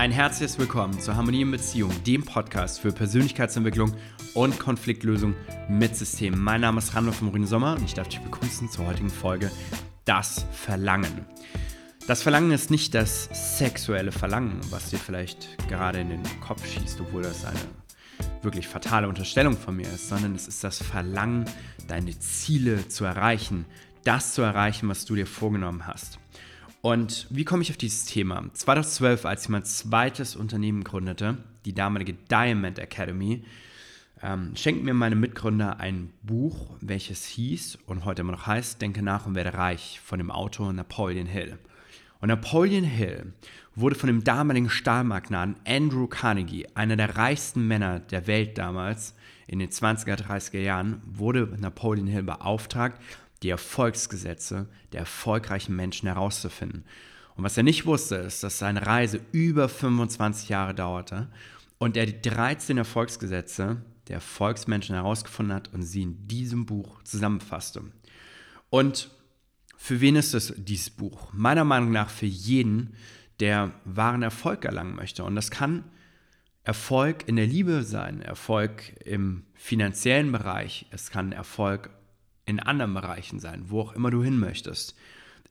Ein herzliches Willkommen zu Harmonie in Beziehung, dem Podcast für Persönlichkeitsentwicklung und Konfliktlösung mit Systemen. Mein Name ist Randolph Morin Sommer und ich darf dich begrüßen zur heutigen Folge Das Verlangen. Das Verlangen ist nicht das sexuelle Verlangen, was dir vielleicht gerade in den Kopf schießt, obwohl das eine wirklich fatale Unterstellung von mir ist, sondern es ist das Verlangen, deine Ziele zu erreichen, das zu erreichen, was du dir vorgenommen hast. Und wie komme ich auf dieses Thema? 2012, als ich mein zweites Unternehmen gründete, die damalige Diamond Academy, ähm, schenkten mir meine Mitgründer ein Buch, welches hieß und heute immer noch heißt Denke nach und werde reich von dem Autor Napoleon Hill. Und Napoleon Hill wurde von dem damaligen Stahlmagnaten Andrew Carnegie, einer der reichsten Männer der Welt damals, in den 20er, 30er Jahren, wurde Napoleon Hill beauftragt, die Erfolgsgesetze der erfolgreichen Menschen herauszufinden. Und was er nicht wusste, ist, dass seine Reise über 25 Jahre dauerte und er die 13 Erfolgsgesetze der Erfolgsmenschen herausgefunden hat und sie in diesem Buch zusammenfasste. Und für wen ist es dieses Buch? Meiner Meinung nach für jeden, der wahren Erfolg erlangen möchte. Und das kann Erfolg in der Liebe sein, Erfolg im finanziellen Bereich, es kann Erfolg in anderen Bereichen sein, wo auch immer du hin möchtest.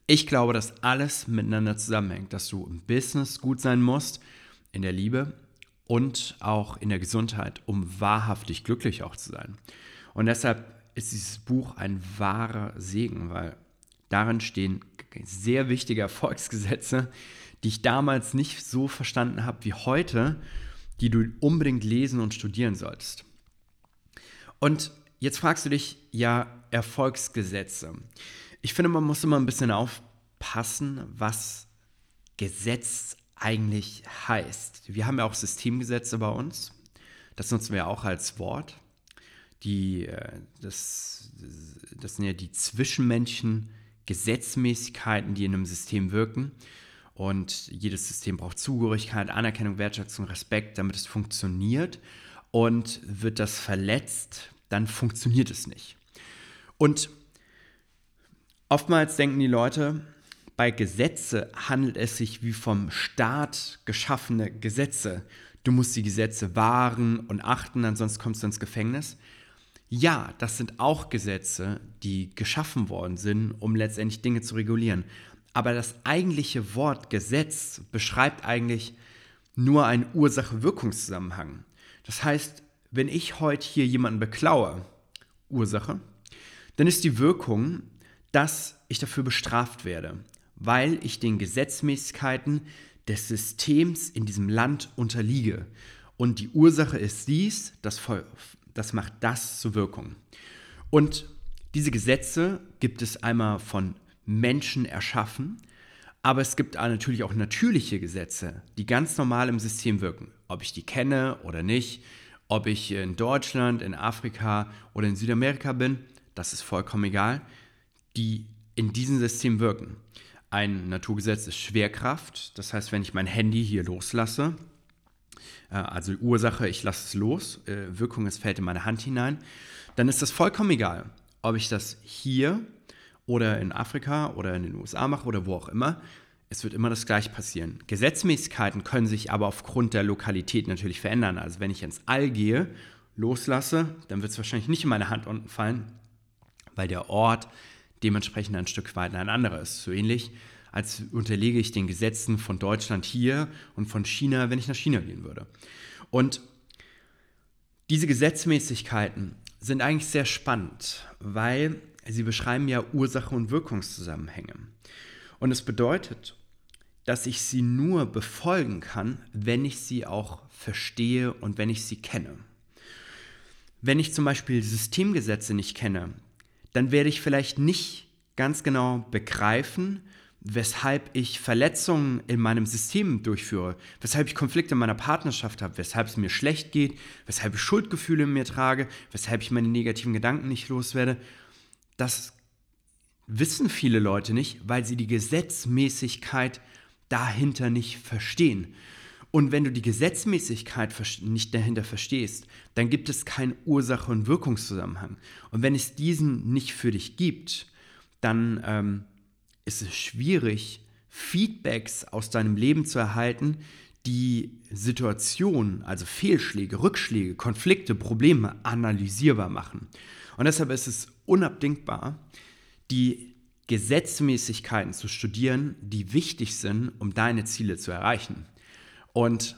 Ich glaube, dass alles miteinander zusammenhängt, dass du im Business gut sein musst, in der Liebe und auch in der Gesundheit, um wahrhaftig glücklich auch zu sein. Und deshalb ist dieses Buch ein wahrer Segen, weil darin stehen sehr wichtige Erfolgsgesetze, die ich damals nicht so verstanden habe wie heute, die du unbedingt lesen und studieren solltest. Und jetzt fragst du dich, ja, Erfolgsgesetze. Ich finde, man muss immer ein bisschen aufpassen, was Gesetz eigentlich heißt. Wir haben ja auch Systemgesetze bei uns. Das nutzen wir auch als Wort. Die, äh, das, das sind ja die zwischenmenschlichen Gesetzmäßigkeiten, die in einem System wirken. Und jedes System braucht Zugehörigkeit, Anerkennung, Wertschätzung, Respekt, damit es funktioniert. Und wird das verletzt, dann funktioniert es nicht. Und oftmals denken die Leute, bei Gesetze handelt es sich wie vom Staat geschaffene Gesetze. Du musst die Gesetze wahren und achten, ansonsten kommst du ins Gefängnis. Ja, das sind auch Gesetze, die geschaffen worden sind, um letztendlich Dinge zu regulieren. Aber das eigentliche Wort Gesetz beschreibt eigentlich nur einen Ursache-Wirkungszusammenhang. Das heißt, wenn ich heute hier jemanden beklaue, Ursache, dann ist die Wirkung, dass ich dafür bestraft werde, weil ich den Gesetzmäßigkeiten des Systems in diesem Land unterliege. Und die Ursache ist dies, das, das macht das zur Wirkung. Und diese Gesetze gibt es einmal von Menschen erschaffen, aber es gibt natürlich auch natürliche Gesetze, die ganz normal im System wirken. Ob ich die kenne oder nicht, ob ich in Deutschland, in Afrika oder in Südamerika bin, das ist vollkommen egal, die in diesem System wirken. Ein Naturgesetz ist Schwerkraft, das heißt, wenn ich mein Handy hier loslasse, äh, also Ursache, ich lasse es los, äh, Wirkung, es fällt in meine Hand hinein, dann ist das vollkommen egal, ob ich das hier oder in Afrika oder in den USA mache oder wo auch immer. Es wird immer das Gleiche passieren. Gesetzmäßigkeiten können sich aber aufgrund der Lokalität natürlich verändern. Also wenn ich ins All gehe, loslasse, dann wird es wahrscheinlich nicht in meine Hand unten fallen, weil der Ort dementsprechend ein Stück weit ein anderer ist. So ähnlich, als unterlege ich den Gesetzen von Deutschland hier und von China, wenn ich nach China gehen würde. Und diese Gesetzmäßigkeiten sind eigentlich sehr spannend, weil sie beschreiben ja Ursache- und Wirkungszusammenhänge. Und es bedeutet, dass ich sie nur befolgen kann, wenn ich sie auch verstehe und wenn ich sie kenne. Wenn ich zum Beispiel Systemgesetze nicht kenne, dann werde ich vielleicht nicht ganz genau begreifen, weshalb ich Verletzungen in meinem System durchführe, weshalb ich Konflikte in meiner Partnerschaft habe, weshalb es mir schlecht geht, weshalb ich Schuldgefühle in mir trage, weshalb ich meine negativen Gedanken nicht loswerde. Das wissen viele Leute nicht, weil sie die Gesetzmäßigkeit dahinter nicht verstehen. Und wenn du die Gesetzmäßigkeit nicht dahinter verstehst, dann gibt es keinen Ursache- und Wirkungszusammenhang. Und wenn es diesen nicht für dich gibt, dann ähm, ist es schwierig, Feedbacks aus deinem Leben zu erhalten, die Situation, also Fehlschläge, Rückschläge, Konflikte, Probleme analysierbar machen. Und deshalb ist es unabdingbar, die Gesetzmäßigkeiten zu studieren, die wichtig sind, um deine Ziele zu erreichen. Und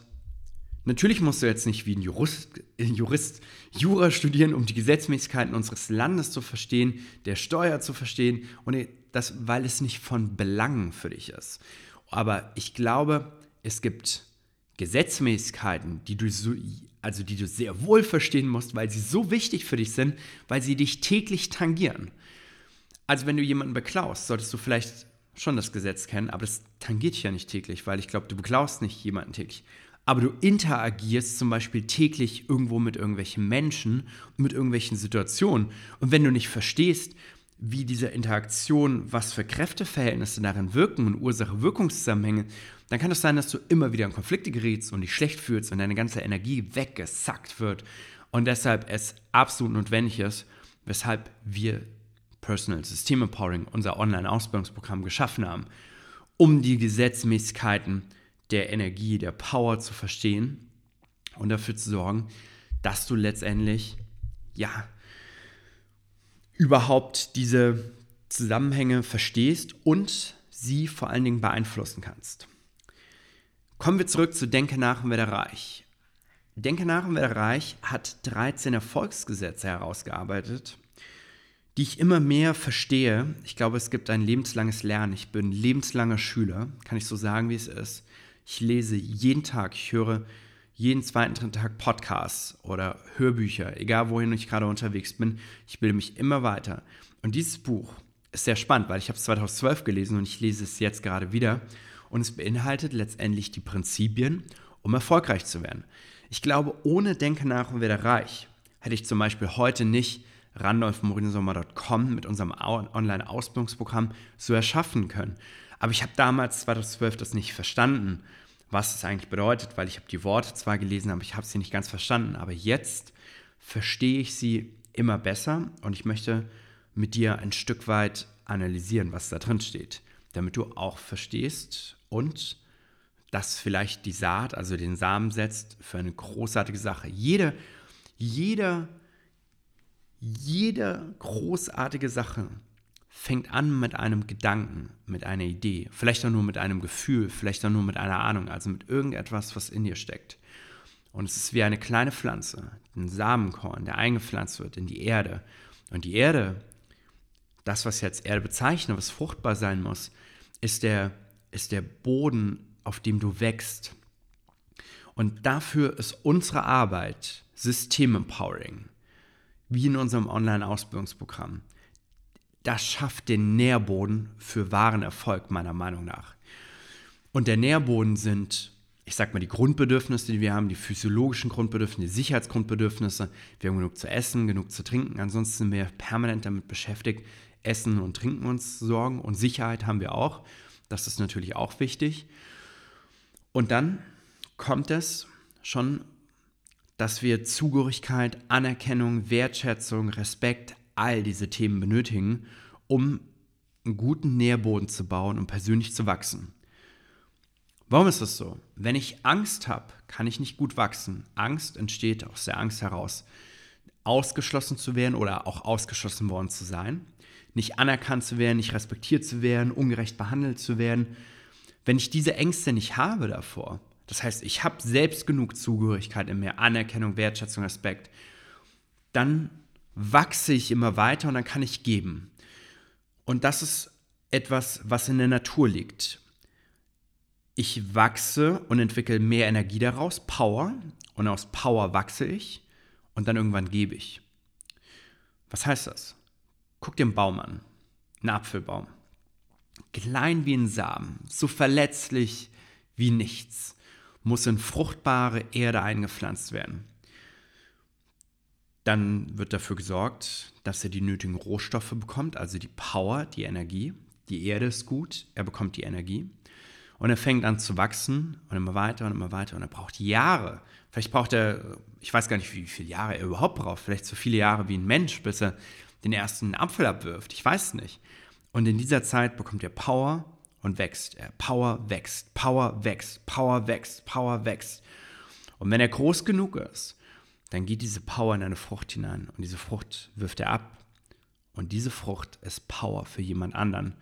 natürlich musst du jetzt nicht wie ein Jurist, Jurist Jura studieren, um die Gesetzmäßigkeiten unseres Landes zu verstehen, der Steuer zu verstehen, und das, weil es nicht von Belang für dich ist. Aber ich glaube, es gibt Gesetzmäßigkeiten, die du, so, also die du sehr wohl verstehen musst, weil sie so wichtig für dich sind, weil sie dich täglich tangieren. Also wenn du jemanden beklaust, solltest du vielleicht schon das Gesetz kennen, aber das tangiert dich ja nicht täglich, weil ich glaube, du beklaust nicht jemanden täglich. Aber du interagierst zum Beispiel täglich irgendwo mit irgendwelchen Menschen mit irgendwelchen Situationen. Und wenn du nicht verstehst, wie diese Interaktion, was für Kräfteverhältnisse darin wirken und Ursache-Wirkungszusammenhänge, dann kann es sein, dass du immer wieder in Konflikte gerätst und dich schlecht fühlst und deine ganze Energie weggesackt wird. Und deshalb es absolut notwendig ist, weshalb wir Personal System Empowering, unser Online-Ausbildungsprogramm, geschaffen haben, um die Gesetzmäßigkeiten der Energie, der Power zu verstehen und dafür zu sorgen, dass du letztendlich, ja, überhaupt diese Zusammenhänge verstehst und sie vor allen Dingen beeinflussen kannst. Kommen wir zurück zu Denke nach und werde reich. Denke nach und werde reich hat 13 Erfolgsgesetze herausgearbeitet, die ich immer mehr verstehe. Ich glaube, es gibt ein lebenslanges Lernen. Ich bin lebenslanger Schüler, kann ich so sagen, wie es ist. Ich lese jeden Tag, ich höre jeden zweiten, dritten Tag Podcasts oder Hörbücher, egal wohin ich gerade unterwegs bin. Ich bilde mich immer weiter. Und dieses Buch ist sehr spannend, weil ich habe es 2012 gelesen und ich lese es jetzt gerade wieder. Und es beinhaltet letztendlich die Prinzipien, um erfolgreich zu werden. Ich glaube, ohne Denke nach und werde reich, hätte ich zum Beispiel heute nicht randolfmorinsommer.com mit unserem Online-Ausbildungsprogramm so erschaffen können. Aber ich habe damals 2012 das nicht verstanden, was es eigentlich bedeutet, weil ich habe die Worte zwar gelesen, aber ich habe sie nicht ganz verstanden. Aber jetzt verstehe ich sie immer besser und ich möchte mit dir ein Stück weit analysieren, was da drin steht, damit du auch verstehst und das vielleicht die Saat, also den Samen setzt für eine großartige Sache. Jede, jeder jede großartige Sache fängt an mit einem Gedanken, mit einer Idee, vielleicht auch nur mit einem Gefühl, vielleicht auch nur mit einer Ahnung, also mit irgendetwas, was in dir steckt. Und es ist wie eine kleine Pflanze, ein Samenkorn, der eingepflanzt wird in die Erde. Und die Erde, das, was jetzt Erde bezeichnet, was fruchtbar sein muss, ist der, ist der Boden, auf dem du wächst. Und dafür ist unsere Arbeit System-Empowering wie in unserem Online-Ausbildungsprogramm. Das schafft den Nährboden für wahren Erfolg, meiner Meinung nach. Und der Nährboden sind, ich sag mal, die Grundbedürfnisse, die wir haben, die physiologischen Grundbedürfnisse, die Sicherheitsgrundbedürfnisse. Wir haben genug zu essen, genug zu trinken. Ansonsten sind wir permanent damit beschäftigt, Essen und Trinken uns sorgen. Und Sicherheit haben wir auch. Das ist natürlich auch wichtig. Und dann kommt es schon dass wir Zugehörigkeit, Anerkennung, Wertschätzung, Respekt, all diese Themen benötigen, um einen guten Nährboden zu bauen und persönlich zu wachsen. Warum ist das so? Wenn ich Angst habe, kann ich nicht gut wachsen. Angst entsteht aus der Angst heraus, ausgeschlossen zu werden oder auch ausgeschlossen worden zu sein, nicht anerkannt zu werden, nicht respektiert zu werden, ungerecht behandelt zu werden. Wenn ich diese Ängste nicht habe davor, das heißt, ich habe selbst genug Zugehörigkeit in mir, Anerkennung, Wertschätzung, Respekt. Dann wachse ich immer weiter und dann kann ich geben. Und das ist etwas, was in der Natur liegt. Ich wachse und entwickle mehr Energie daraus, Power, und aus Power wachse ich und dann irgendwann gebe ich. Was heißt das? Guck dir einen Baum an, einen Apfelbaum. Klein wie ein Samen, so verletzlich wie nichts muss in fruchtbare Erde eingepflanzt werden. Dann wird dafür gesorgt, dass er die nötigen Rohstoffe bekommt, also die Power, die Energie. Die Erde ist gut, er bekommt die Energie. Und er fängt an zu wachsen und immer weiter und immer weiter. Und er braucht Jahre. Vielleicht braucht er, ich weiß gar nicht, wie viele Jahre er überhaupt braucht. Vielleicht so viele Jahre wie ein Mensch, bis er den ersten Apfel abwirft. Ich weiß nicht. Und in dieser Zeit bekommt er Power und wächst. Power wächst, Power wächst, Power wächst, Power wächst. Und wenn er groß genug ist, dann geht diese Power in eine Frucht hinein und diese Frucht wirft er ab. Und diese Frucht ist Power für jemand anderen,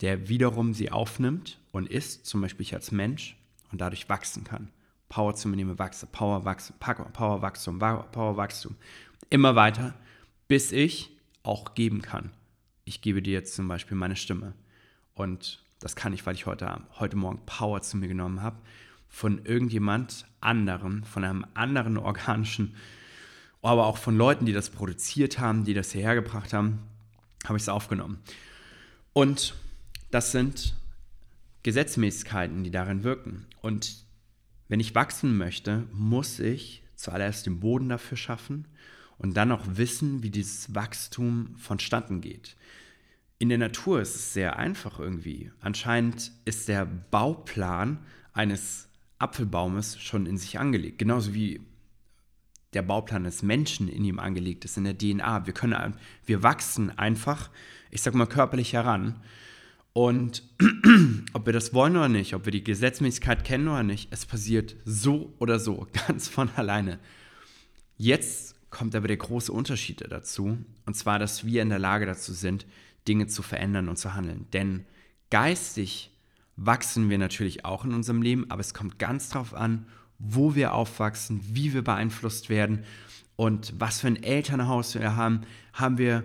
der wiederum sie aufnimmt und isst, zum Beispiel ich als Mensch, und dadurch wachsen kann. Power zunehmend wachsen, Power Wachstum, Power Wachstum, Power Wachstum. Immer weiter, bis ich auch geben kann. Ich gebe dir jetzt zum Beispiel meine Stimme. Und das kann ich, weil ich heute, heute Morgen Power zu mir genommen habe. Von irgendjemand anderem, von einem anderen organischen, aber auch von Leuten, die das produziert haben, die das hierher gebracht haben, habe ich es aufgenommen. Und das sind Gesetzmäßigkeiten, die darin wirken. Und wenn ich wachsen möchte, muss ich zuallererst den Boden dafür schaffen und dann auch wissen, wie dieses Wachstum vonstatten geht. In der Natur ist es sehr einfach irgendwie. Anscheinend ist der Bauplan eines Apfelbaumes schon in sich angelegt, genauso wie der Bauplan des Menschen in ihm angelegt ist, in der DNA. Wir können, wir wachsen einfach, ich sag mal, körperlich heran und ob wir das wollen oder nicht, ob wir die Gesetzmäßigkeit kennen oder nicht, es passiert so oder so, ganz von alleine. Jetzt kommt aber der große Unterschied dazu, und zwar, dass wir in der Lage dazu sind, Dinge zu verändern und zu handeln. Denn geistig wachsen wir natürlich auch in unserem Leben, aber es kommt ganz darauf an, wo wir aufwachsen, wie wir beeinflusst werden und was für ein Elternhaus wir haben. Haben wir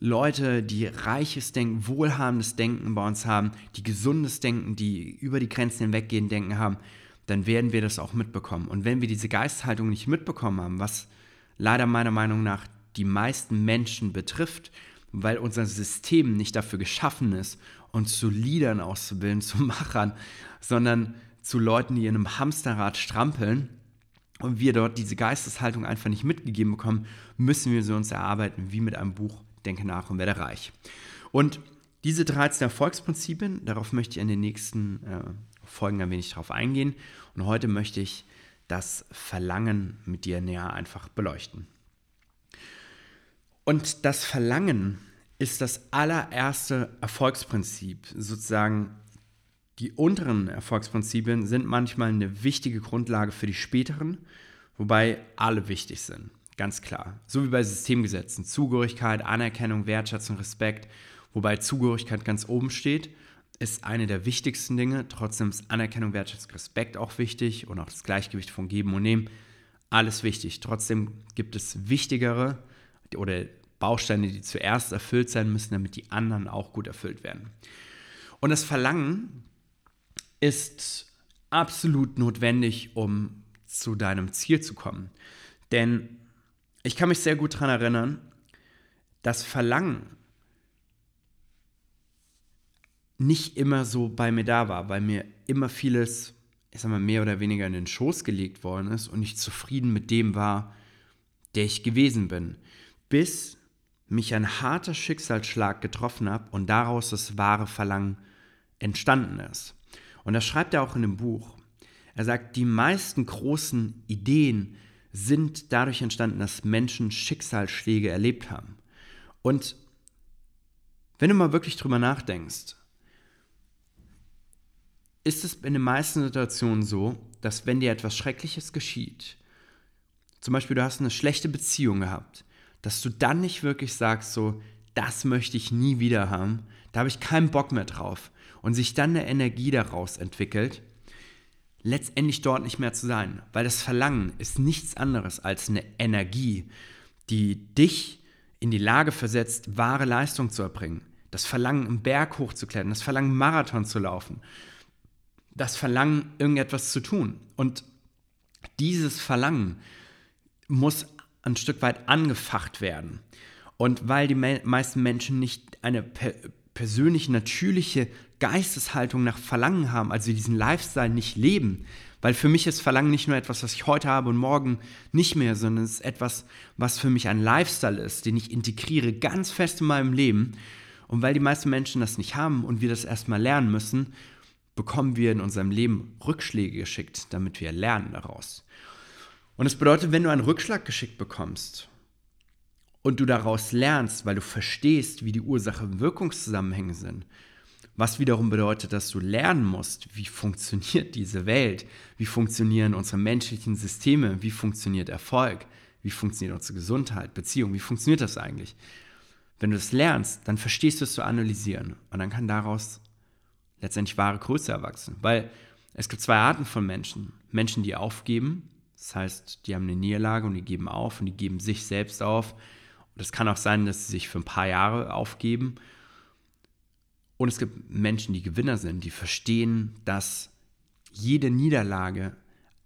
Leute, die reiches Denken, wohlhabendes Denken bei uns haben, die gesundes Denken, die über die Grenzen hinweggehen Denken haben, dann werden wir das auch mitbekommen. Und wenn wir diese Geisthaltung nicht mitbekommen haben, was leider meiner Meinung nach die meisten Menschen betrifft, weil unser System nicht dafür geschaffen ist, uns zu Liedern auszubilden, zu Machern, sondern zu Leuten, die in einem Hamsterrad strampeln und wir dort diese Geisteshaltung einfach nicht mitgegeben bekommen, müssen wir sie uns erarbeiten, wie mit einem Buch denke nach und werde reich. Und diese 13 Erfolgsprinzipien, darauf möchte ich in den nächsten äh, Folgen ein wenig drauf eingehen. Und heute möchte ich das Verlangen mit dir näher einfach beleuchten. Und das Verlangen ist das allererste Erfolgsprinzip. Sozusagen die unteren Erfolgsprinzipien sind manchmal eine wichtige Grundlage für die späteren, wobei alle wichtig sind. Ganz klar. So wie bei Systemgesetzen. Zugehörigkeit, Anerkennung, Wertschätzung, Respekt. Wobei Zugehörigkeit ganz oben steht, ist eine der wichtigsten Dinge. Trotzdem ist Anerkennung, Wertschätzung, Respekt auch wichtig und auch das Gleichgewicht von Geben und Nehmen. Alles wichtig. Trotzdem gibt es wichtigere oder Bausteine, die zuerst erfüllt sein müssen, damit die anderen auch gut erfüllt werden. Und das Verlangen ist absolut notwendig, um zu deinem Ziel zu kommen. Denn ich kann mich sehr gut daran erinnern, das Verlangen nicht immer so bei mir da war, weil mir immer vieles, ich sag mal, mehr oder weniger in den Schoß gelegt worden ist und ich zufrieden mit dem war, der ich gewesen bin. Bis mich ein harter Schicksalsschlag getroffen hat und daraus das wahre Verlangen entstanden ist. Und das schreibt er auch in dem Buch. Er sagt, die meisten großen Ideen, sind dadurch entstanden, dass Menschen Schicksalsschläge erlebt haben. Und wenn du mal wirklich drüber nachdenkst, ist es in den meisten Situationen so, dass wenn dir etwas Schreckliches geschieht, zum Beispiel du hast eine schlechte Beziehung gehabt, dass du dann nicht wirklich sagst, so, das möchte ich nie wieder haben, da habe ich keinen Bock mehr drauf und sich dann eine Energie daraus entwickelt, letztendlich dort nicht mehr zu sein. Weil das Verlangen ist nichts anderes als eine Energie, die dich in die Lage versetzt, wahre Leistung zu erbringen. Das Verlangen, einen Berg hochzuklettern, das Verlangen, Marathon zu laufen, das Verlangen, irgendetwas zu tun. Und dieses Verlangen muss ein Stück weit angefacht werden. Und weil die me meisten Menschen nicht eine per persönliche, natürliche Geisteshaltung nach Verlangen haben, also diesen Lifestyle nicht leben. Weil für mich ist Verlangen nicht nur etwas, was ich heute habe und morgen nicht mehr, sondern es ist etwas, was für mich ein Lifestyle ist, den ich integriere ganz fest in meinem Leben. Und weil die meisten Menschen das nicht haben und wir das erstmal lernen müssen, bekommen wir in unserem Leben Rückschläge geschickt, damit wir lernen daraus. Und es bedeutet, wenn du einen Rückschlag geschickt bekommst und du daraus lernst, weil du verstehst, wie die Ursache-Wirkungszusammenhänge sind, Was wiederum bedeutet, dass du lernen musst, wie funktioniert diese Welt, wie funktionieren unsere menschlichen Systeme, wie funktioniert Erfolg, wie funktioniert unsere Gesundheit, Beziehung, wie funktioniert das eigentlich. Wenn du das lernst, dann verstehst du es zu analysieren und dann kann daraus letztendlich wahre Größe erwachsen. Weil es gibt zwei Arten von Menschen. Menschen, die aufgeben, das heißt, die haben eine Niederlage und die geben auf und die geben sich selbst auf. Und es kann auch sein, dass sie sich für ein paar Jahre aufgeben. Und es gibt Menschen, die Gewinner sind, die verstehen, dass jede Niederlage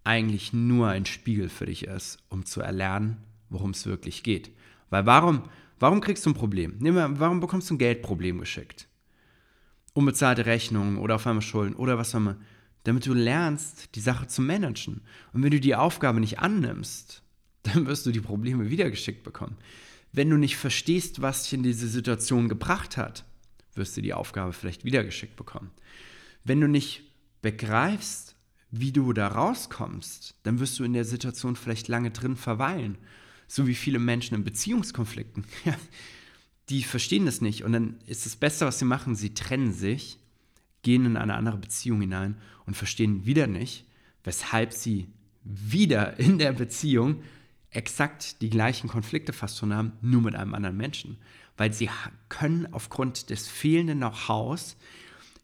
eigentlich nur ein Spiegel für dich ist, um zu erlernen, worum es wirklich geht. Weil warum, warum kriegst du ein Problem? Wir, warum bekommst du ein Geldproblem geschickt? Unbezahlte Rechnungen oder auf einmal Schulden oder was auch immer damit du lernst, die Sache zu managen. Und wenn du die Aufgabe nicht annimmst, dann wirst du die Probleme wiedergeschickt bekommen. Wenn du nicht verstehst, was dich in diese Situation gebracht hat, wirst du die Aufgabe vielleicht wiedergeschickt bekommen. Wenn du nicht begreifst, wie du da rauskommst, dann wirst du in der Situation vielleicht lange drin verweilen. So wie viele Menschen in Beziehungskonflikten. die verstehen das nicht. Und dann ist das Beste, was sie machen, sie trennen sich gehen in eine andere Beziehung hinein und verstehen wieder nicht, weshalb sie wieder in der Beziehung exakt die gleichen Konflikte fast schon haben, nur mit einem anderen Menschen. Weil sie können aufgrund des fehlenden Know-hows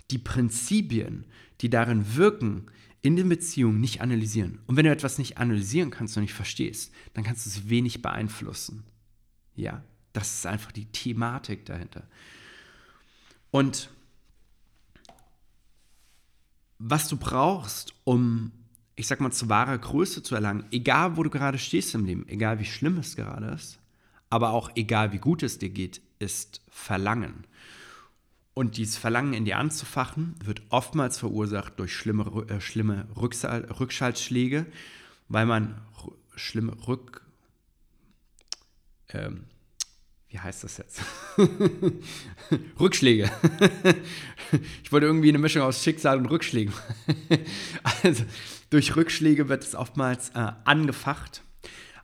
die Prinzipien, die darin wirken, in den Beziehungen nicht analysieren. Und wenn du etwas nicht analysieren kannst und nicht verstehst, dann kannst du es wenig beeinflussen. Ja, das ist einfach die Thematik dahinter. Und was du brauchst, um, ich sag mal, zu wahrer Größe zu erlangen, egal wo du gerade stehst im Leben, egal wie schlimm es gerade ist, aber auch egal wie gut es dir geht, ist Verlangen. Und dieses Verlangen in dir anzufachen, wird oftmals verursacht durch schlimme, äh, schlimme Rückschaltschläge, weil man schlimme Rück, ähm, wie heißt das jetzt? Rückschläge. ich wollte irgendwie eine Mischung aus Schicksal und Rückschlägen. also durch Rückschläge wird es oftmals äh, angefacht.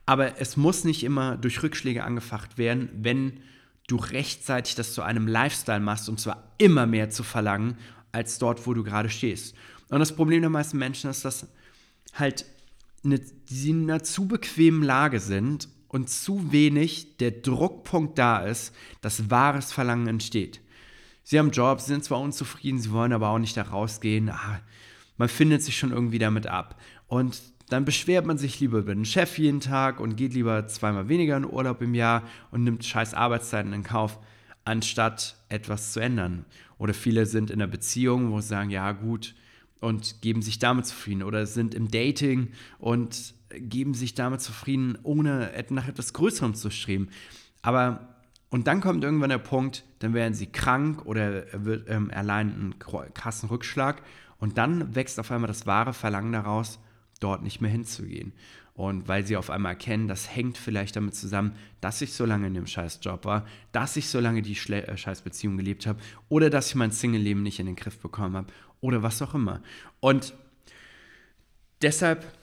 Aber es muss nicht immer durch Rückschläge angefacht werden, wenn du rechtzeitig das zu einem Lifestyle machst und zwar immer mehr zu verlangen, als dort, wo du gerade stehst. Und das Problem der meisten Menschen ist, dass halt eine, sie in einer zu bequemen Lage sind und zu wenig der Druckpunkt da ist, dass wahres Verlangen entsteht. Sie haben Jobs, sind zwar unzufrieden, sie wollen aber auch nicht da rausgehen. Ah, man findet sich schon irgendwie damit ab. Und dann beschwert man sich lieber über den Chef jeden Tag und geht lieber zweimal weniger in Urlaub im Jahr und nimmt scheiß Arbeitszeiten in Kauf, anstatt etwas zu ändern. Oder viele sind in einer Beziehung, wo sie sagen, ja gut, und geben sich damit zufrieden. Oder sind im Dating und geben sich damit zufrieden, ohne nach etwas Größerem zu streben. Aber und dann kommt irgendwann der Punkt, dann werden sie krank oder wird, ähm, erleiden einen krassen Rückschlag und dann wächst auf einmal das wahre Verlangen daraus, dort nicht mehr hinzugehen. Und weil sie auf einmal erkennen, das hängt vielleicht damit zusammen, dass ich so lange in dem scheiß Job war, dass ich so lange die Schle äh, scheiß Beziehung gelebt habe oder dass ich mein Single-Leben nicht in den Griff bekommen habe oder was auch immer. Und deshalb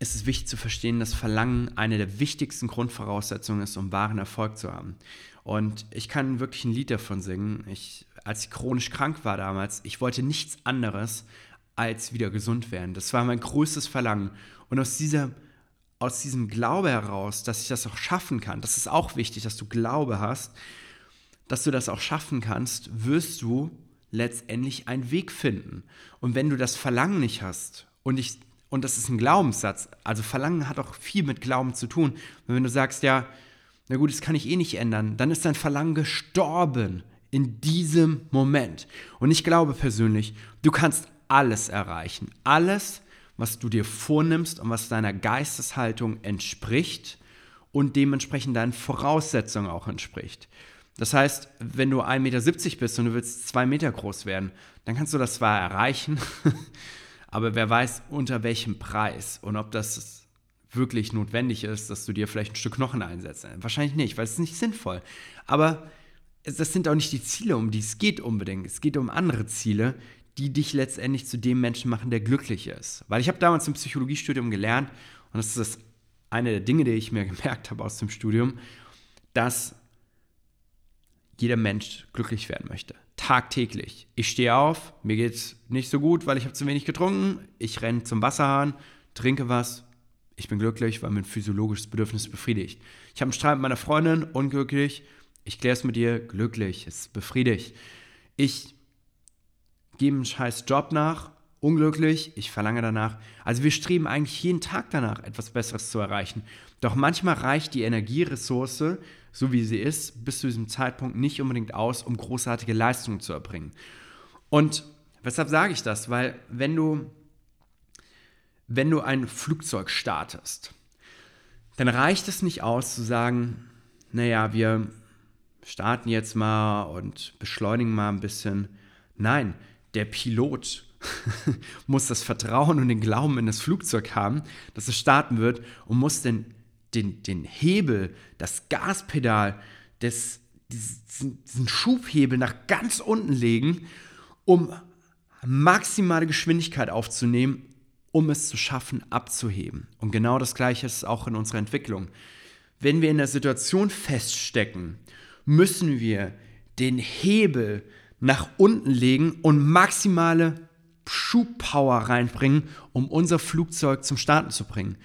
ist es wichtig zu verstehen, dass Verlangen eine der wichtigsten Grundvoraussetzungen ist, um wahren Erfolg zu haben. Und ich kann wirklich ein Lied davon singen. Ich, als ich chronisch krank war damals, ich wollte nichts anderes als wieder gesund werden. Das war mein größtes Verlangen. Und aus, dieser, aus diesem Glaube heraus, dass ich das auch schaffen kann, das ist auch wichtig, dass du Glaube hast, dass du das auch schaffen kannst, wirst du letztendlich einen Weg finden. Und wenn du das Verlangen nicht hast, und ich und das ist ein Glaubenssatz. Also Verlangen hat auch viel mit Glauben zu tun. Und wenn du sagst, ja, na gut, das kann ich eh nicht ändern, dann ist dein Verlangen gestorben in diesem Moment. Und ich glaube persönlich, du kannst alles erreichen. Alles, was du dir vornimmst und was deiner Geisteshaltung entspricht und dementsprechend deinen Voraussetzungen auch entspricht. Das heißt, wenn du 1,70 Meter bist und du willst 2 Meter groß werden, dann kannst du das zwar erreichen, aber wer weiß, unter welchem Preis und ob das wirklich notwendig ist, dass du dir vielleicht ein Stück Knochen einsetzt. Wahrscheinlich nicht, weil es nicht sinnvoll. Aber das sind auch nicht die Ziele, um die es geht unbedingt. Es geht um andere Ziele, die dich letztendlich zu dem Menschen machen, der glücklich ist. Weil ich habe damals im Psychologiestudium gelernt, und das ist das eine der Dinge, die ich mir gemerkt habe aus dem Studium, dass jeder Mensch glücklich werden möchte. Tagtäglich. Ich stehe auf, mir geht es nicht so gut, weil ich habe zu wenig getrunken. Ich renne zum Wasserhahn, trinke was. Ich bin glücklich, weil mein physiologisches Bedürfnis befriedigt. Ich habe einen Streit mit meiner Freundin, unglücklich. Ich kläre es mit ihr, glücklich, es befriedigt. Ich gebe einen scheiß Job nach, unglücklich, ich verlange danach. Also wir streben eigentlich jeden Tag danach, etwas Besseres zu erreichen. Doch manchmal reicht die Energieressource, so wie sie ist, bis zu diesem Zeitpunkt nicht unbedingt aus, um großartige Leistungen zu erbringen. Und weshalb sage ich das? Weil wenn du, wenn du ein Flugzeug startest, dann reicht es nicht aus zu sagen, naja, wir starten jetzt mal und beschleunigen mal ein bisschen. Nein, der Pilot muss das Vertrauen und den Glauben in das Flugzeug haben, dass es starten wird und muss den den, den Hebel, das Gaspedal, des, diesen, diesen Schubhebel nach ganz unten legen, um maximale Geschwindigkeit aufzunehmen, um es zu schaffen, abzuheben. Und genau das Gleiche ist auch in unserer Entwicklung. Wenn wir in der Situation feststecken, müssen wir den Hebel nach unten legen und maximale Schubpower reinbringen, um unser Flugzeug zum Starten zu bringen.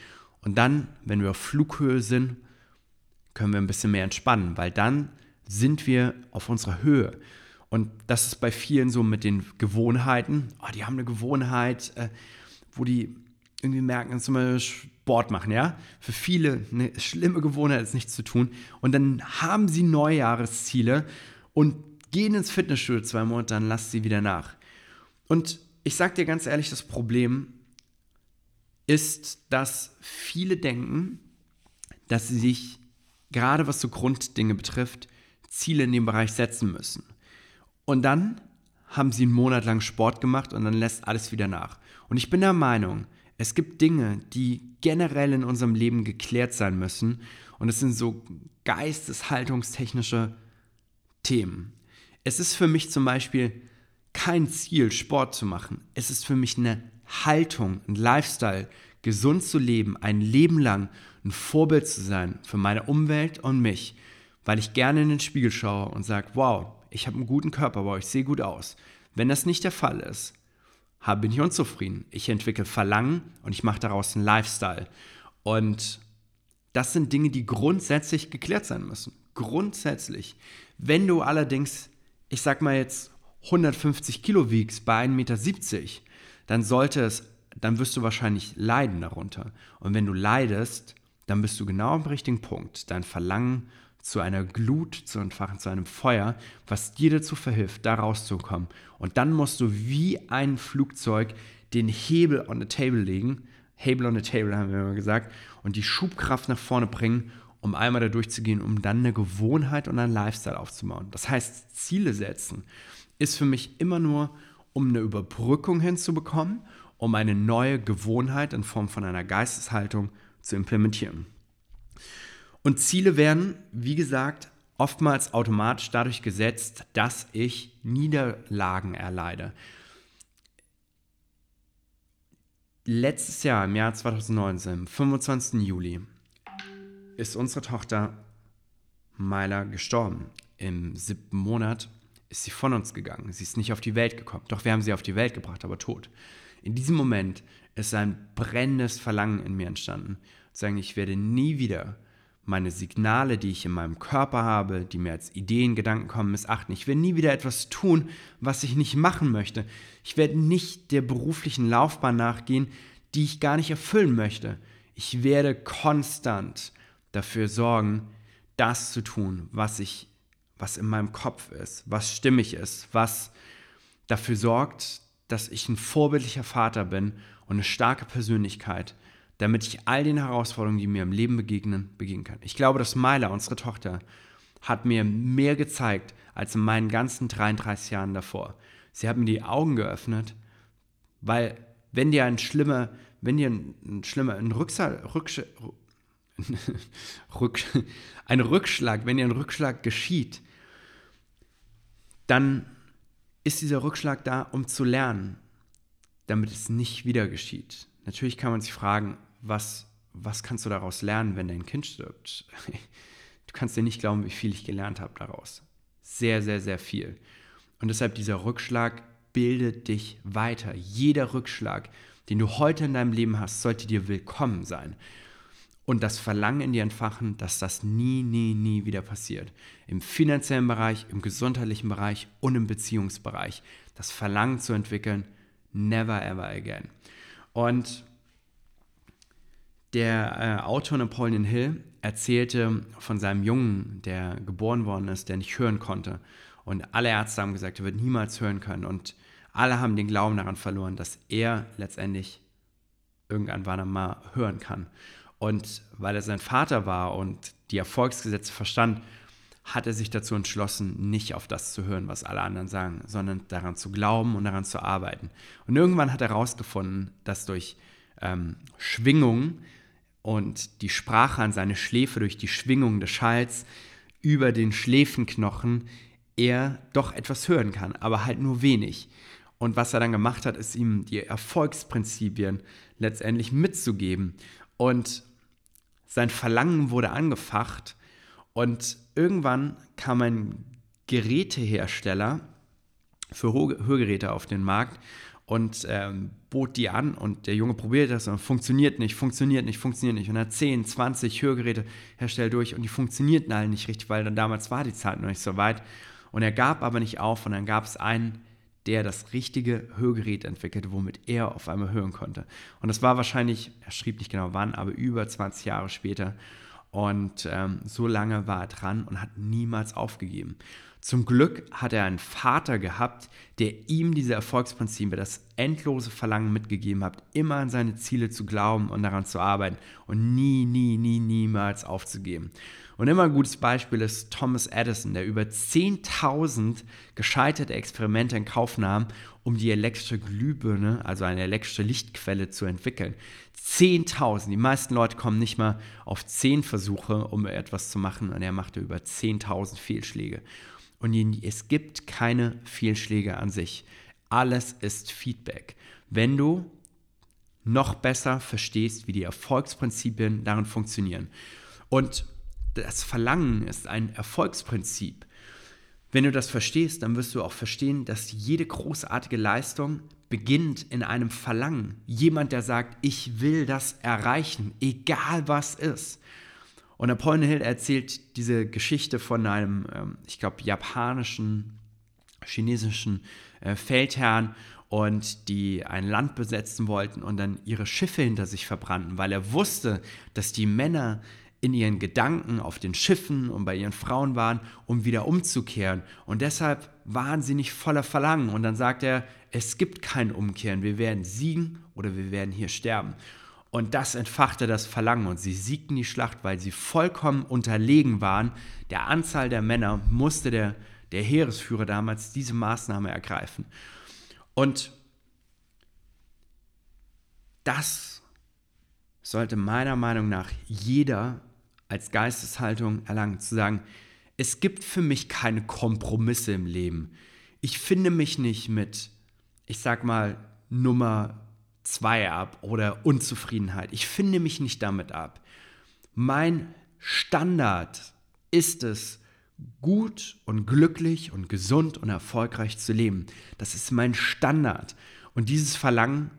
Und dann, wenn wir auf Flughöhe sind, können wir ein bisschen mehr entspannen, weil dann sind wir auf unserer Höhe. Und das ist bei vielen so mit den Gewohnheiten. Oh, die haben eine Gewohnheit, äh, wo die irgendwie merken, zum Beispiel Sport machen, ja. Für viele eine schlimme Gewohnheit ist nichts zu tun. Und dann haben sie Neujahresziele und gehen ins Fitnessstudio zwei Monate, dann lasst sie wieder nach. Und ich sag dir ganz ehrlich, das Problem ist, dass viele denken, dass sie sich, gerade was so Grunddinge betrifft, Ziele in dem Bereich setzen müssen. Und dann haben sie einen Monat lang Sport gemacht und dann lässt alles wieder nach. Und ich bin der Meinung, es gibt Dinge, die generell in unserem Leben geklärt sein müssen. Und es sind so geisteshaltungstechnische Themen. Es ist für mich zum Beispiel kein Ziel, Sport zu machen. Es ist für mich eine Haltung, ein Lifestyle, gesund zu leben, ein Leben lang ein Vorbild zu sein für meine Umwelt und mich, weil ich gerne in den Spiegel schaue und sage, wow, ich habe einen guten Körperbau, ich sehe gut aus. Wenn das nicht der Fall ist, bin ich unzufrieden. Ich entwickle Verlangen und ich mache daraus einen Lifestyle. Und das sind Dinge, die grundsätzlich geklärt sein müssen. Grundsätzlich. Wenn du allerdings, ich sag mal jetzt 150 Kilo wiegst bei 1,70 Meter, dann sollte es, dann wirst du wahrscheinlich leiden darunter. Und wenn du leidest, dann bist du genau am richtigen Punkt. Dein Verlangen zu einer Glut zu entfachen, zu einem Feuer, was dir dazu verhilft, da rauszukommen. Und dann musst du wie ein Flugzeug den Hebel on the table legen. Hebel on the table haben wir immer gesagt. Und die Schubkraft nach vorne bringen, um einmal da durchzugehen, um dann eine Gewohnheit und einen Lifestyle aufzubauen. Das heißt, Ziele setzen ist für mich immer nur um eine Überbrückung hinzubekommen, um eine neue Gewohnheit in Form von einer Geisteshaltung zu implementieren. Und Ziele werden, wie gesagt, oftmals automatisch dadurch gesetzt, dass ich Niederlagen erleide. Letztes Jahr, im Jahr 2019, am 25. Juli, ist unsere Tochter Myla gestorben. Im siebten Monat ist sie von uns gegangen. Sie ist nicht auf die Welt gekommen. Doch wir haben sie auf die Welt gebracht, aber tot. In diesem Moment ist ein brennendes Verlangen in mir entstanden. Zu sagen, ich werde nie wieder meine Signale, die ich in meinem Körper habe, die mir als Ideen, Gedanken kommen, missachten. Ich werde nie wieder etwas tun, was ich nicht machen möchte. Ich werde nicht der beruflichen Laufbahn nachgehen, die ich gar nicht erfüllen möchte. Ich werde konstant dafür sorgen, das zu tun, was ich was in meinem Kopf ist, was stimmig ist, was dafür sorgt, dass ich ein vorbildlicher Vater bin und eine starke Persönlichkeit, damit ich all den Herausforderungen, die mir im Leben begegnen, begegnen kann. Ich glaube, dass Myla, unsere Tochter, hat mir mehr gezeigt als in meinen ganzen 33 Jahren davor. Sie hat mir die Augen geöffnet, weil wenn dir ein schlimmer, wenn dir ein, schlimmer ein Rücksa, ein Rückschlag, wenn dir ein Rückschlag geschieht, dann ist dieser Rückschlag da, um zu lernen, damit es nicht wieder geschieht. Natürlich kann man sich fragen, was, was kannst du daraus lernen, wenn dein Kind stirbt? Du kannst dir nicht glauben, wie viel ich gelernt habe daraus. Sehr, sehr, sehr viel. Und deshalb dieser Rückschlag bildet dich weiter. Jeder Rückschlag, den du heute in deinem Leben hast, sollte dir willkommen sein. Und das Verlangen in dir entfachen, dass das nie, nie, nie wieder passiert. Im finanziellen Bereich, im gesundheitlichen Bereich und im Beziehungsbereich. Das Verlangen zu entwickeln, never ever again. Und der äh, Autor Napoleon Hill erzählte von seinem Jungen, der geboren worden ist, der nicht hören konnte. Und alle Ärzte haben gesagt, er wird niemals hören können. Und alle haben den Glauben daran verloren, dass er letztendlich irgendwann mal hören kann. Und weil er sein Vater war und die Erfolgsgesetze verstand, hat er sich dazu entschlossen, nicht auf das zu hören, was alle anderen sagen, sondern daran zu glauben und daran zu arbeiten. Und irgendwann hat er herausgefunden, dass durch ähm, Schwingung und die Sprache an seine Schläfe, durch die Schwingung des Schalls über den Schläfenknochen, er doch etwas hören kann, aber halt nur wenig. Und was er dann gemacht hat, ist ihm die Erfolgsprinzipien letztendlich mitzugeben. Und sein Verlangen wurde angefacht. Und irgendwann kam ein Gerätehersteller für Hörgeräte auf den Markt und ähm, bot die an und der Junge probiert das und funktioniert nicht, funktioniert nicht, funktioniert nicht. Und er hat 10, 20 Hörgeräte herstellt durch und die funktionierten alle nicht richtig, weil dann damals war die Zeit noch nicht so weit. Und er gab aber nicht auf und dann gab es einen, der das richtige Hörgerät entwickelte, womit er auf einmal hören konnte. Und das war wahrscheinlich, er schrieb nicht genau wann, aber über 20 Jahre später. Und ähm, so lange war er dran und hat niemals aufgegeben. Zum Glück hat er einen Vater gehabt, der ihm diese Erfolgsprinzipien, das endlose Verlangen mitgegeben hat, immer an seine Ziele zu glauben und daran zu arbeiten und nie, nie, nie, niemals aufzugeben. Und immer ein gutes Beispiel ist Thomas Edison, der über 10.000 gescheiterte Experimente in Kauf nahm, um die elektrische Glühbirne, also eine elektrische Lichtquelle, zu entwickeln. 10.000. Die meisten Leute kommen nicht mal auf 10 Versuche, um etwas zu machen, und er machte über 10.000 Fehlschläge. Und es gibt keine Fehlschläge an sich. Alles ist Feedback. Wenn du noch besser verstehst, wie die Erfolgsprinzipien darin funktionieren. Und das Verlangen ist ein Erfolgsprinzip. Wenn du das verstehst, dann wirst du auch verstehen, dass jede großartige Leistung beginnt in einem Verlangen. Jemand, der sagt, ich will das erreichen, egal was ist. Und Napoleon Hill erzählt diese Geschichte von einem, ähm, ich glaube, japanischen, chinesischen äh, Feldherrn und die ein Land besetzen wollten und dann ihre Schiffe hinter sich verbrannten, weil er wusste, dass die Männer in ihren Gedanken auf den Schiffen und bei ihren Frauen waren, um wieder umzukehren. Und deshalb waren sie nicht voller Verlangen. Und dann sagt er, es gibt kein Umkehren. Wir werden siegen oder wir werden hier sterben. Und das entfachte das Verlangen und sie siegten die Schlacht, weil sie vollkommen unterlegen waren. Der Anzahl der Männer musste der, der Heeresführer damals diese Maßnahme ergreifen. Und das sollte meiner Meinung nach jeder als Geisteshaltung erlangen, zu sagen, es gibt für mich keine Kompromisse im Leben. Ich finde mich nicht mit, ich sag mal, Nummer zwei ab oder Unzufriedenheit. Ich finde mich nicht damit ab. Mein Standard ist es, gut und glücklich und gesund und erfolgreich zu leben. Das ist mein Standard. Und dieses Verlangen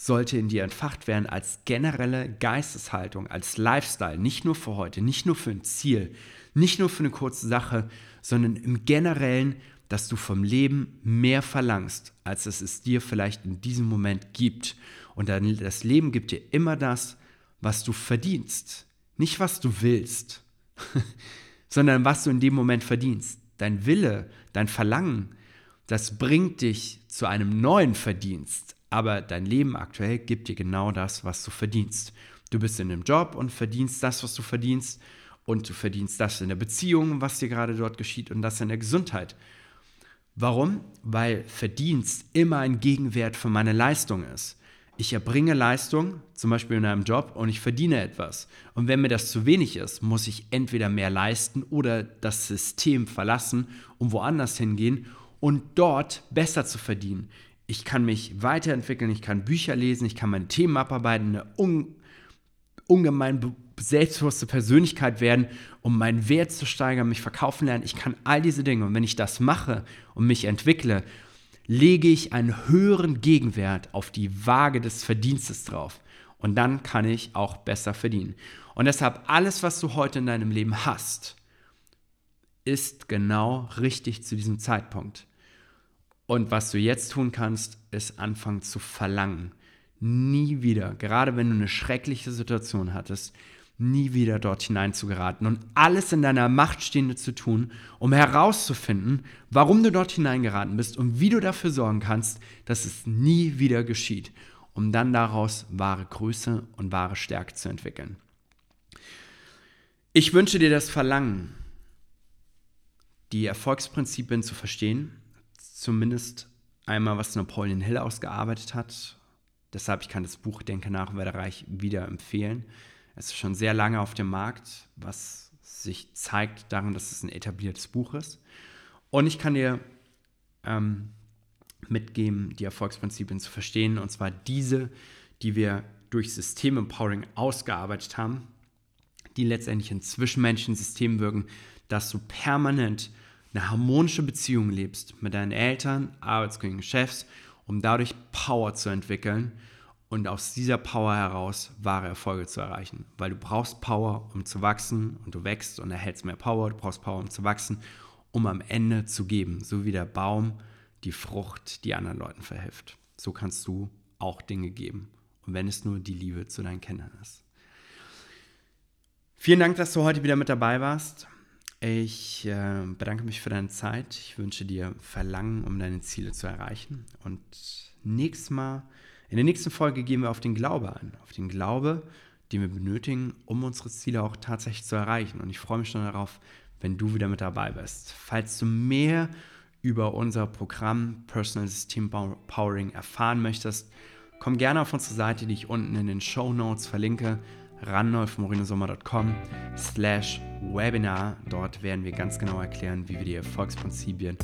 sollte in dir entfacht werden als generelle Geisteshaltung, als Lifestyle, nicht nur für heute, nicht nur für ein Ziel, nicht nur für eine kurze Sache, sondern im generellen, dass du vom Leben mehr verlangst, als es es dir vielleicht in diesem Moment gibt. Und dann, das Leben gibt dir immer das, was du verdienst, nicht was du willst, sondern was du in dem Moment verdienst. Dein Wille, dein Verlangen, das bringt dich zu einem neuen Verdienst, aber dein Leben aktuell gibt dir genau das, was du verdienst. Du bist in einem Job und verdienst das, was du verdienst. Und du verdienst das in der Beziehung, was dir gerade dort geschieht, und das in der Gesundheit. Warum? Weil Verdienst immer ein Gegenwert für meine Leistung ist. Ich erbringe Leistung, zum Beispiel in einem Job, und ich verdiene etwas. Und wenn mir das zu wenig ist, muss ich entweder mehr leisten oder das System verlassen und woanders hingehen und dort besser zu verdienen ich kann mich weiterentwickeln, ich kann Bücher lesen, ich kann meine Themen abarbeiten, eine un ungemein selbstbewusste Persönlichkeit werden, um meinen Wert zu steigern, mich verkaufen lernen. Ich kann all diese Dinge. Und wenn ich das mache und mich entwickle, lege ich einen höheren Gegenwert auf die Waage des Verdienstes drauf. Und dann kann ich auch besser verdienen. Und deshalb alles, was du heute in deinem Leben hast, ist genau richtig zu diesem Zeitpunkt. Und was du jetzt tun kannst, ist anfangen zu verlangen. Nie wieder, gerade wenn du eine schreckliche Situation hattest, nie wieder dort hinein zu geraten und alles in deiner Macht Stehende zu tun, um herauszufinden, warum du dort hineingeraten bist und wie du dafür sorgen kannst, dass es nie wieder geschieht, um dann daraus wahre Größe und wahre Stärke zu entwickeln. Ich wünsche dir das Verlangen, die Erfolgsprinzipien zu verstehen, zumindest einmal, was Napoleon Hill ausgearbeitet hat. Deshalb, ich kann das Buch Denke nach, werde reich wieder empfehlen. Es ist schon sehr lange auf dem Markt, was sich zeigt darin, dass es ein etabliertes Buch ist. Und ich kann dir ähm, mitgeben, die Erfolgsprinzipien zu verstehen, und zwar diese, die wir durch System Empowering ausgearbeitet haben, die letztendlich in zwischenmenschlichen Systemen wirken, dass du permanent eine harmonische Beziehung lebst mit deinen Eltern, Arbeitskollegen, Chefs, um dadurch Power zu entwickeln und aus dieser Power heraus wahre Erfolge zu erreichen. Weil du brauchst Power, um zu wachsen und du wächst und erhältst mehr Power. Du brauchst Power, um zu wachsen, um am Ende zu geben. So wie der Baum die Frucht, die anderen Leuten verhilft. So kannst du auch Dinge geben. Und wenn es nur die Liebe zu deinen Kindern ist. Vielen Dank, dass du heute wieder mit dabei warst. Ich äh, bedanke mich für deine Zeit. Ich wünsche dir Verlangen, um deine Ziele zu erreichen. Und nächstes Mal in der nächsten Folge gehen wir auf den Glaube ein, auf den Glaube, den wir benötigen, um unsere Ziele auch tatsächlich zu erreichen. Und ich freue mich schon darauf, wenn du wieder mit dabei bist. Falls du mehr über unser Programm Personal System Powering erfahren möchtest, komm gerne auf unsere Seite, die ich unten in den Show Notes verlinke, randolfmorinosommer.com slash Webinar. Dort werden wir ganz genau erklären, wie wir die Erfolgsprinzipien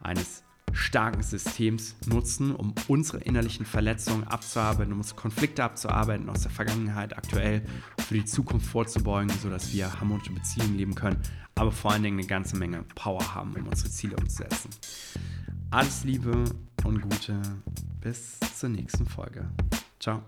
eines starken Systems nutzen, um unsere innerlichen Verletzungen abzuarbeiten, um unsere Konflikte abzuarbeiten aus der Vergangenheit, aktuell für die Zukunft vorzubeugen, sodass wir harmonische Beziehungen leben können, aber vor allen Dingen eine ganze Menge Power haben, um unsere Ziele umzusetzen. Alles Liebe und Gute. Bis zur nächsten Folge. Ciao.